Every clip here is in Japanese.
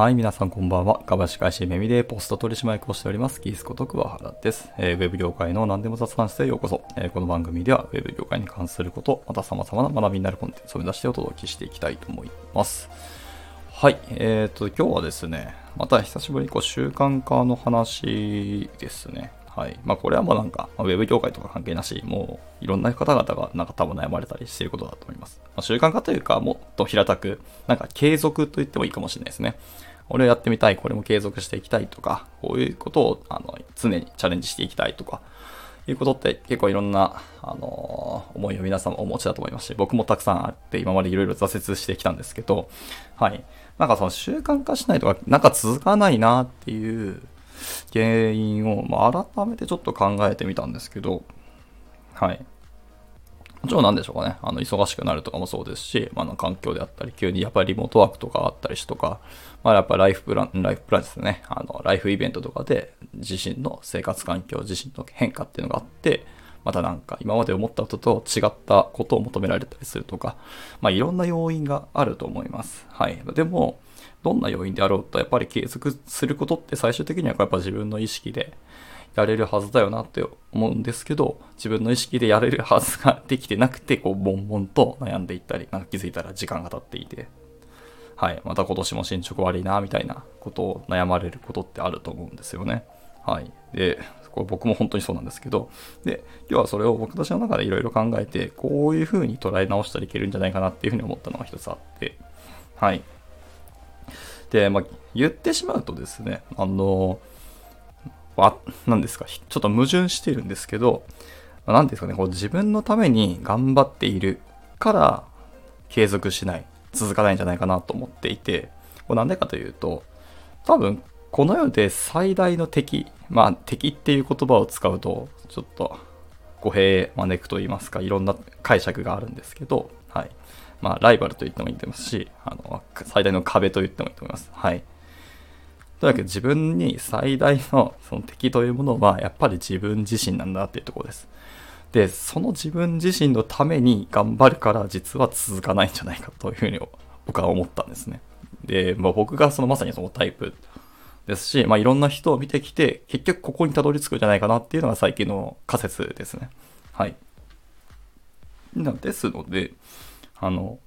はい、皆さんこんばんは。株式会社メミでポスト取締役をしております、キースこと桑原です。えー、ウェブ業界の何でも雑談室へようこそ。えー、この番組ではウェブ業界に関すること、また様々な学びになるコンテンツを目指してお届けしていきたいと思います。はい、えっ、ー、と、今日はですね、また久しぶりにこう習慣化の話ですね。はい。まあ、これはもうなんか、まあ、ウェブ業界とか関係なし、もういろんな方々がなんか多分悩まれたりしていることだと思います。まあ、習慣化というか、もっと平たく、なんか継続と言ってもいいかもしれないですね。俺をやってみたい、これも継続していきたいとか、こういうことをあの常にチャレンジしていきたいとか、いうことって結構いろんな、あのー、思いを皆さんお持ちだと思いますし、僕もたくさんあって今までいろいろ挫折してきたんですけど、はい。なんかその習慣化しないとか、なんか続かないなっていう原因を、まあ、改めてちょっと考えてみたんですけど、はい。もちろんなんでしょうかね。あの、忙しくなるとかもそうですし、まあ、の環境であったり、急にやっぱりリモートワークとかあったりしとか、まあ、やっぱライフプラン、ライフプランですね。あの、ライフイベントとかで自身の生活環境、自身の変化っていうのがあって、またなんか今まで思ったことと違ったことを求められたりするとか、まあいろんな要因があると思います。はい。でも、どんな要因であろうと、やっぱり継続することって最終的にはやっぱ自分の意識でやれるはずだよなって思うんですけど、自分の意識でやれるはずができてなくて、こう、悶々と悩んでいったり、なんか気づいたら時間が経っていて、はい、また今年も進捗悪いな、みたいなことを悩まれることってあると思うんですよね。はい。で、これ僕も本当にそうなんですけど、で、今日はそれを僕たちの中でいろいろ考えて、こういう風に捉え直したらいけるんじゃないかなっていうふうに思ったのが一つあって、はい。で、まあ、言ってしまうとですね、あの、あ、何ですか、ちょっと矛盾してるんですけど、何ですかね、こう自分のために頑張っているから継続しない、続かないんじゃないかなと思っていて、これなんでかというと、多分この世で最大の敵、まあ敵っていう言葉を使うと、ちょっと語弊招くと言いますか、いろんな解釈があるんですけど、はい。まあライバルと言ってもいいと思いますし、あの、最大の壁と言ってもいいと思います。はい。とにかく自分に最大のその敵というものはやっぱり自分自身なんだっていうところです。で、その自分自身のために頑張るから実は続かないんじゃないかというふうに僕は思ったんですね。で、まあ、僕がそのまさにそのタイプですし、まあ、いろんな人を見てきて結局ここにたどり着くんじゃないかなっていうのが最近の仮説ですね。はい。ですので、あの、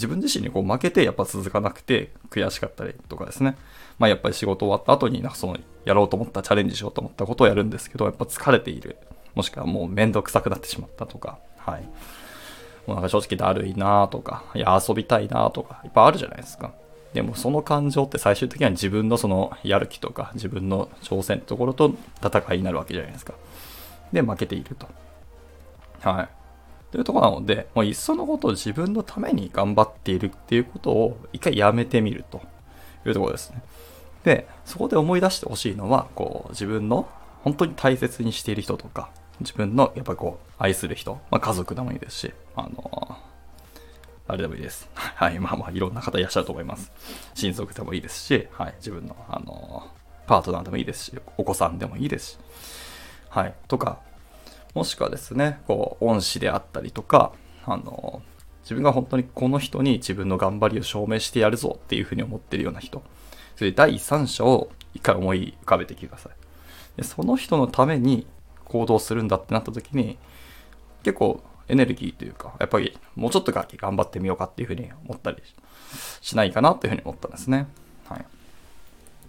自分自身にこう負けてやっぱ続かなくて悔しかったりとかですね。まあやっぱり仕事終わった後になんかそのやろうと思ったチャレンジしようと思ったことをやるんですけど、やっぱ疲れている。もしくはもうめんどくさくなってしまったとか、はい。もうなんか正直だるいなとか、いや遊びたいなとか、いっぱいあるじゃないですか。でもその感情って最終的には自分のそのやる気とか自分の挑戦ってところと戦いになるわけじゃないですか。で、負けていると。はい。というところなので、もういっそのことを自分のために頑張っているっていうことを一回やめてみるというところですね。で、そこで思い出してほしいのは、こう自分の本当に大切にしている人とか、自分のやっぱこう愛する人、まあ、家族でもいいですし、あのあれでもいいです。はい、まあまあいろんな方いらっしゃると思います。親族でもいいですし、はい、自分のあのパートナーでもいいですし、お子さんでもいいですし、はい、とか、もしくはですね、こう、恩師であったりとか、あの、自分が本当にこの人に自分の頑張りを証明してやるぞっていうふうに思ってるような人、それで第三者を一回思い浮かべてください。でその人のために行動するんだってなった時に、結構エネルギーというか、やっぱりもうちょっとだけ頑張ってみようかっていうふうに思ったりしないかなっていうふうに思ったんですね。はい。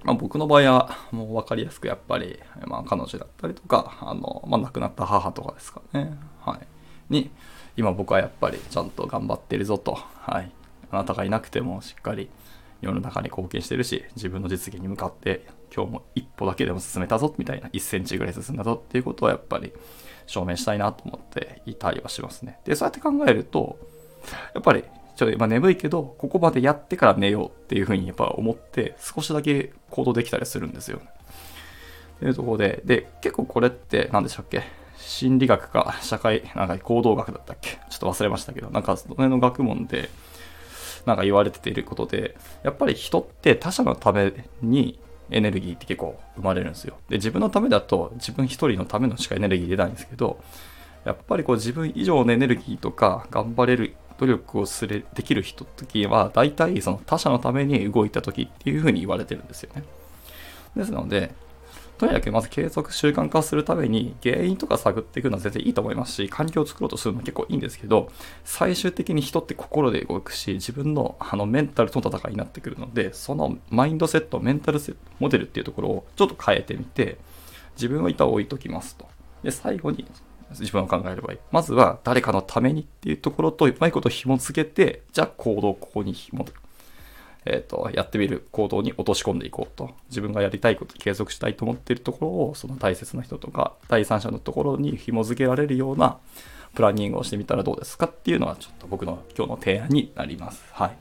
まあ、僕の場合はもう分かりやすくやっぱり、まあ、彼女だったりとか、あの、まあ、亡くなった母とかですかね。はい。に、今僕はやっぱりちゃんと頑張ってるぞと。はい。あなたがいなくてもしっかり世の中に貢献してるし、自分の実現に向かって今日も一歩だけでも進めたぞみたいな、1センチぐらい進んだぞっていうことをやっぱり証明したいなと思っていたりはしますね。で、そうやって考えると、やっぱりちょっと今眠いけど、ここまでやってから寝ようっていうふうにやっぱ思って、少しだけ行動できたりするんですよ。というところで、で、結構これって何でしたっけ？心理学か社会、なんか行動学だったっけ？ちょっと忘れましたけど、なんかその辺の学問で、なんか言われてていることで、やっぱり人って他者のためにエネルギーって結構生まれるんですよ。で、自分のためだと自分一人のためのしかエネルギー出ないんですけど、やっぱりこう自分以上のエネルギーとか頑張れる努力をする、できる人時は、大体その他者のために動いた時っていうふうに言われてるんですよね。ですので、とにかくまず継続習慣化するために原因とか探っていくのは全然いいと思いますし、環境を作ろうとするのは結構いいんですけど、最終的に人って心で動くし、自分のあのメンタルとの戦いになってくるので、そのマインドセット、メンタルセ、モデルっていうところをちょっと変えてみて、自分は板を置いときますと。で、最後に自分を考えればいい。まずは誰かのためにっていうところとうまいこと紐付けて、じゃあ行動をここに紐えっ、ー、と、やってみる行動に落とし込んでいこうと。自分がやりたいこと、継続したいと思っているところを、その大切な人とか、第三者のところに紐付けられるようなプランニングをしてみたらどうですかっていうのは、ちょっと僕の今日の提案になります。はい。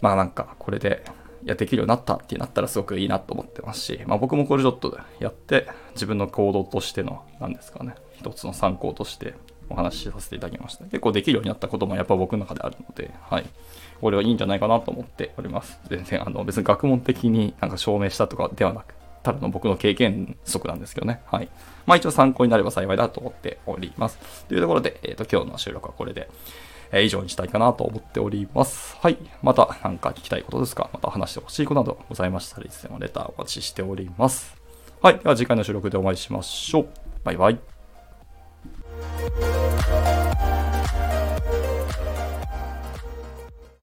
まあなんか、これで、やできるようになったってなったらすごくいいなと思ってますし、まあ僕もこれちょっとやって、自分の行動としての、何ですかね、一つの参考としてお話しさせていただきました。結構できるようになったこともやっぱ僕の中であるので、はい。これはいいんじゃないかなと思っております。全然、あの、別に学問的になんか証明したとかではなく、ただの僕の経験則なんですけどね。はい。まあ一応参考になれば幸いだと思っております。というところで、えっ、ー、と、今日の収録はこれで、えー、以上にしたいかなと思っております。はい。また何か聞きたいことですか？また話してほしいことなどございましたらいつでもレターお待ちしております。はい。では次回の収録でお会いしましょう。バイバイ。